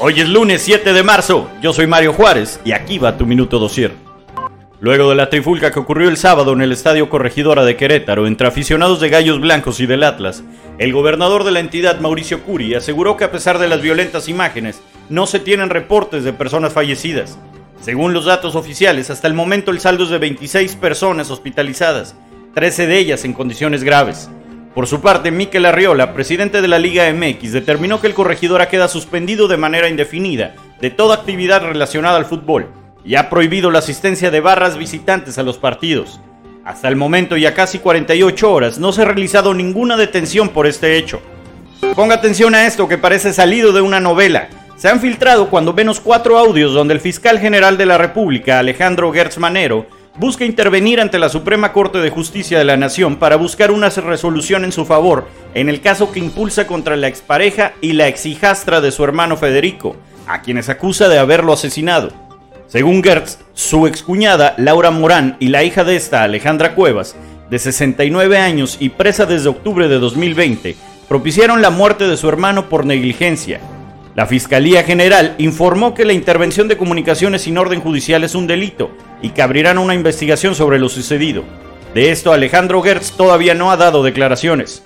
Hoy es lunes 7 de marzo, yo soy Mario Juárez y aquí va tu minuto dosier. Luego de la trifulca que ocurrió el sábado en el Estadio Corregidora de Querétaro entre aficionados de Gallos Blancos y del Atlas, el gobernador de la entidad, Mauricio Curi, aseguró que a pesar de las violentas imágenes, no se tienen reportes de personas fallecidas. Según los datos oficiales, hasta el momento el saldo es de 26 personas hospitalizadas, 13 de ellas en condiciones graves. Por su parte, Miquel Arriola, presidente de la Liga MX, determinó que el corregidora queda suspendido de manera indefinida de toda actividad relacionada al fútbol y ha prohibido la asistencia de barras visitantes a los partidos. Hasta el momento y a casi 48 horas no se ha realizado ninguna detención por este hecho. Ponga atención a esto que parece salido de una novela. Se han filtrado cuando menos cuatro audios donde el fiscal general de la República, Alejandro Gertz Manero, busca intervenir ante la Suprema Corte de Justicia de la Nación para buscar una resolución en su favor en el caso que impulsa contra la expareja y la exhijastra de su hermano Federico, a quienes acusa de haberlo asesinado. Según Gertz, su excuñada Laura Morán y la hija de esta, Alejandra Cuevas, de 69 años y presa desde octubre de 2020, propiciaron la muerte de su hermano por negligencia, la Fiscalía General informó que la intervención de comunicaciones sin orden judicial es un delito y que abrirán una investigación sobre lo sucedido. De esto Alejandro Gertz todavía no ha dado declaraciones.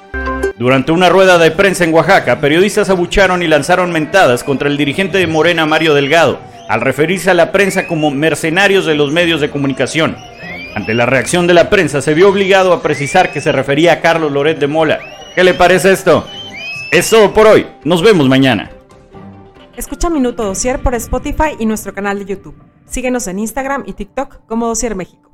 Durante una rueda de prensa en Oaxaca, periodistas abucharon y lanzaron mentadas contra el dirigente de Morena, Mario Delgado, al referirse a la prensa como mercenarios de los medios de comunicación. Ante la reacción de la prensa, se vio obligado a precisar que se refería a Carlos Loret de Mola. ¿Qué le parece esto? Es todo por hoy. Nos vemos mañana. Escucha Minuto Dosier por Spotify y nuestro canal de YouTube. Síguenos en Instagram y TikTok como Dosier México.